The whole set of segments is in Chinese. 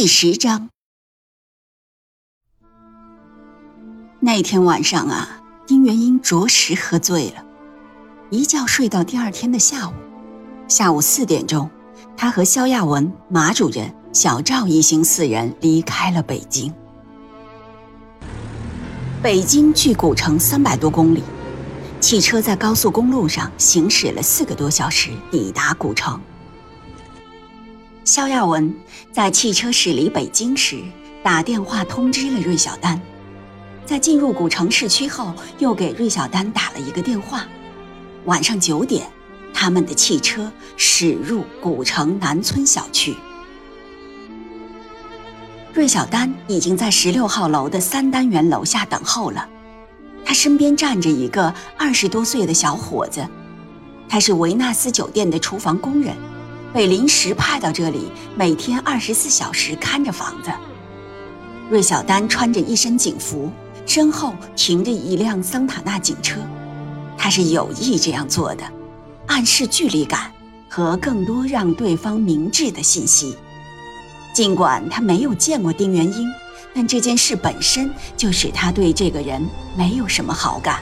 第十章。那天晚上啊，丁元英着实喝醉了，一觉睡到第二天的下午。下午四点钟，他和肖亚文、马主任、小赵一行四人离开了北京。北京距古城三百多公里，汽车在高速公路上行驶了四个多小时，抵达古城。肖亚文在汽车驶离北京时，打电话通知了芮小丹。在进入古城市区后，又给芮小丹打了一个电话。晚上九点，他们的汽车驶入古城南村小区。芮小丹已经在十六号楼的三单元楼下等候了。他身边站着一个二十多岁的小伙子，他是维纳斯酒店的厨房工人。被临时派到这里，每天二十四小时看着房子。芮小丹穿着一身警服，身后停着一辆桑塔纳警车，他是有意这样做的，暗示距离感和更多让对方明智的信息。尽管他没有见过丁元英，但这件事本身就使他对这个人没有什么好感。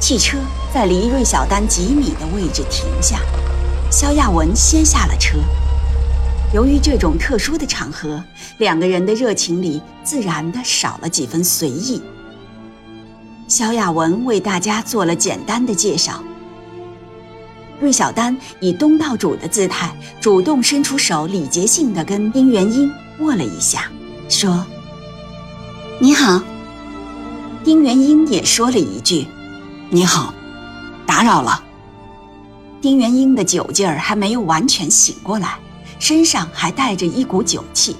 汽车在离芮小丹几米的位置停下，肖亚文先下了车。由于这种特殊的场合，两个人的热情里自然的少了几分随意。肖亚文为大家做了简单的介绍。芮小丹以东道主的姿态，主动伸出手，礼节性的跟丁元英握了一下，说：“你好。”丁元英也说了一句。你好，打扰了。丁元英的酒劲儿还没有完全醒过来，身上还带着一股酒气。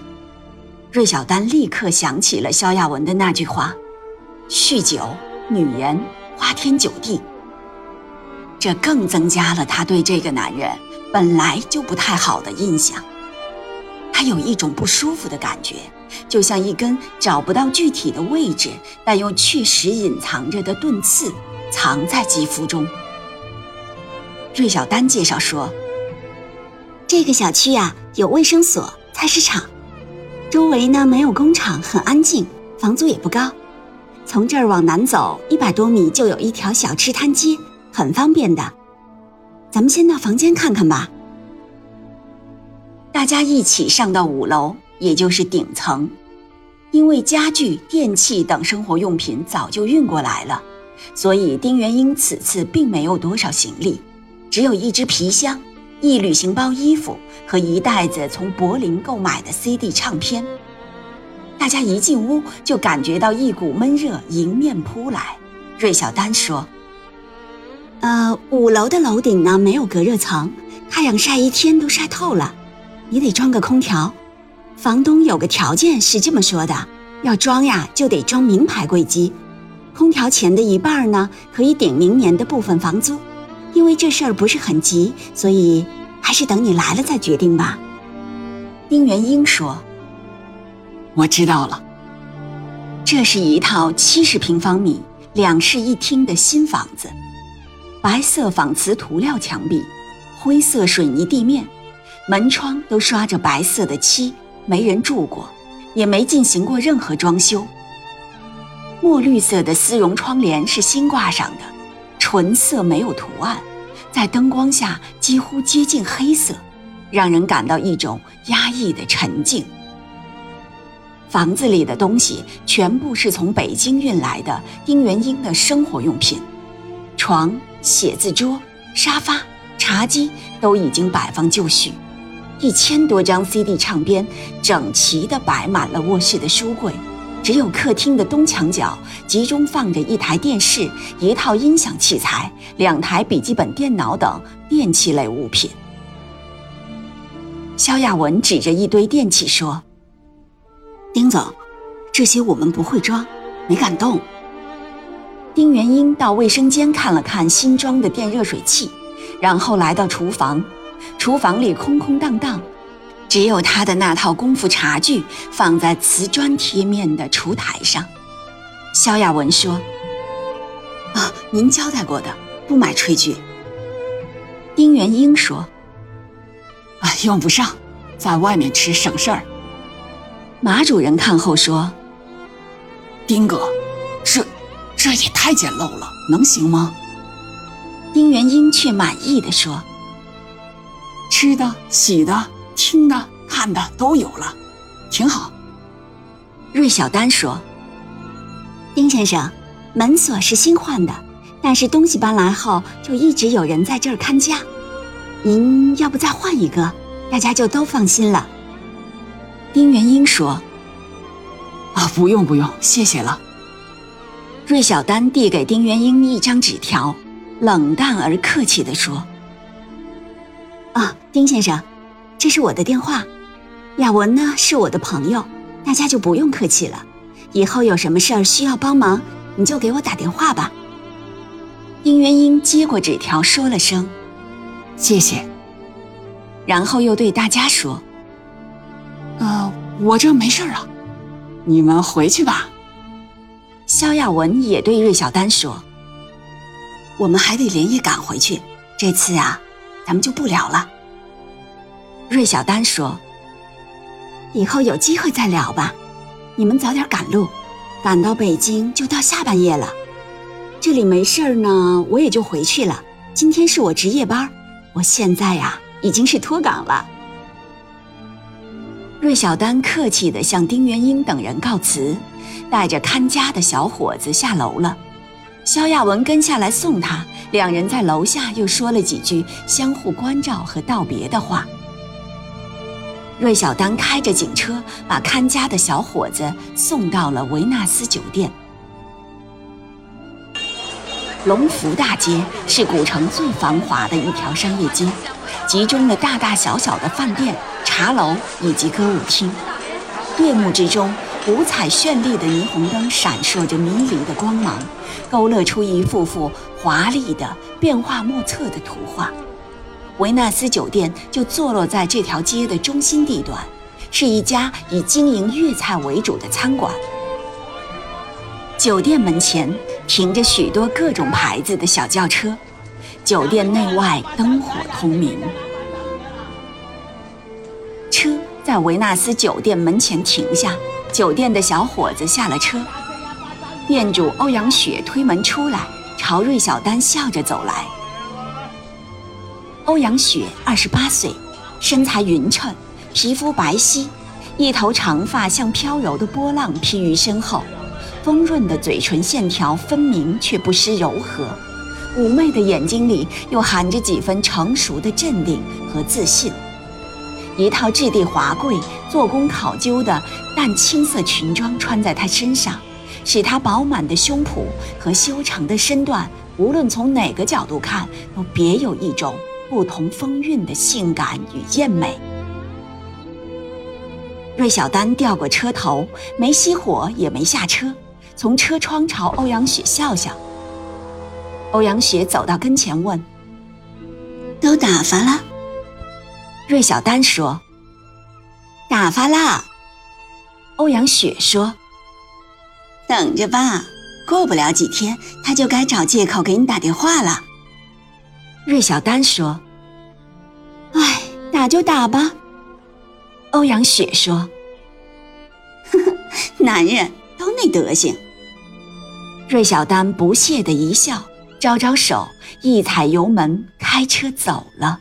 芮小丹立刻想起了萧亚文的那句话：“酗酒、女人、花天酒地。”这更增加了他对这个男人本来就不太好的印象。他有一种不舒服的感觉，就像一根找不到具体的位置但又确实隐藏着的钝刺。藏在肌肤中。芮小丹介绍说：“这个小区呀，有卫生所、菜市场，周围呢没有工厂，很安静，房租也不高。从这儿往南走一百多米，就有一条小吃摊街，很方便的。咱们先到房间看看吧。”大家一起上到五楼，也就是顶层，因为家具、电器等生活用品早就运过来了。所以丁元英此次并没有多少行李，只有一只皮箱、一旅行包衣服和一袋子从柏林购买的 CD 唱片。大家一进屋就感觉到一股闷热迎面扑来。芮小丹说：“呃，五楼的楼顶呢没有隔热层，太阳晒一天都晒透了，你得装个空调。房东有个条件是这么说的：要装呀就得装名牌柜机。”空调钱的一半呢，可以顶明年的部分房租。因为这事儿不是很急，所以还是等你来了再决定吧。丁元英说：“我知道了。这是一套七十平方米、两室一厅的新房子，白色仿瓷涂料墙壁，灰色水泥地面，门窗都刷着白色的漆，没人住过，也没进行过任何装修。”墨绿色的丝绒窗帘是新挂上的，纯色没有图案，在灯光下几乎接近黑色，让人感到一种压抑的沉静。房子里的东西全部是从北京运来的丁元英的生活用品，床、写字桌、沙发、茶几都已经摆放就绪，一千多张 CD 唱片整齐地摆满了卧室的书柜。只有客厅的东墙角集中放着一台电视、一套音响器材、两台笔记本电脑等电器类物品。肖亚文指着一堆电器说：“丁总，这些我们不会装，没敢动。”丁元英到卫生间看了看新装的电热水器，然后来到厨房。厨房里空空荡荡，只有他的那套功夫茶具放在瓷砖贴面的厨台上。萧亚文说：“啊，您交代过的，不买炊具。”丁元英说：“啊，用不上，在外面吃省事儿。”马主任看后说：“丁哥，这这也太简陋了，能行吗？”丁元英却满意的说。吃的、洗的、听的、看的都有了，挺好。芮小丹说：“丁先生，门锁是新换的，但是东西搬来后就一直有人在这儿看家。您要不再换一个，大家就都放心了。”丁元英说：“啊，不用不用，谢谢了。”芮小丹递给丁元英一张纸条，冷淡而客气地说。啊，丁先生，这是我的电话。雅文呢是我的朋友，大家就不用客气了。以后有什么事儿需要帮忙，你就给我打电话吧。丁元英接过纸条，说了声“谢谢”，然后又对大家说：“呃，我这没事了，你们回去吧。”肖亚文也对芮小丹说：“我们还得连夜赶回去，这次啊。”咱们就不聊了。芮小丹说：“以后有机会再聊吧。你们早点赶路，赶到北京就到下半夜了。这里没事儿呢，我也就回去了。今天是我值夜班，我现在呀已经是脱岗了。”芮小丹客气地向丁元英等人告辞，带着看家的小伙子下楼了。肖亚文跟下来送他。两人在楼下又说了几句相互关照和道别的话。芮小丹开着警车，把看家的小伙子送到了维纳斯酒店。龙福大街是古城最繁华的一条商业街，集中了大大小小的饭店、茶楼以及歌舞厅。夜幕之中，五彩绚丽的霓虹灯闪烁着迷离的光芒，勾勒出一幅幅。华丽的、变化莫测的图画，维纳斯酒店就坐落在这条街的中心地段，是一家以经营粤菜为主的餐馆。酒店门前停着许多各种牌子的小轿车，酒店内外灯火通明。车在维纳斯酒店门前停下，酒店的小伙子下了车，店主欧阳雪推门出来。朝芮小丹笑着走来。欧阳雪二十八岁，身材匀称，皮肤白皙，一头长发像飘柔的波浪披于身后，丰润的嘴唇线条分明却不失柔和，妩媚的眼睛里又含着几分成熟的镇定和自信。一套质地华贵、做工考究的淡青色裙装穿在她身上。使她饱满的胸脯和修长的身段，无论从哪个角度看，都别有一种不同风韵的性感与艳美。芮小丹掉过车头，没熄火，也没下车，从车窗朝欧阳雪笑笑。欧阳雪走到跟前问：“都打发了？”芮小丹说：“打发了。”欧阳雪说。等着吧，过不了几天，他就该找借口给你打电话了。芮小丹说：“哎，打就打吧。”欧阳雪说：“呵呵，男人都那德行。”芮小丹不屑的一笑，招招手，一踩油门，开车走了。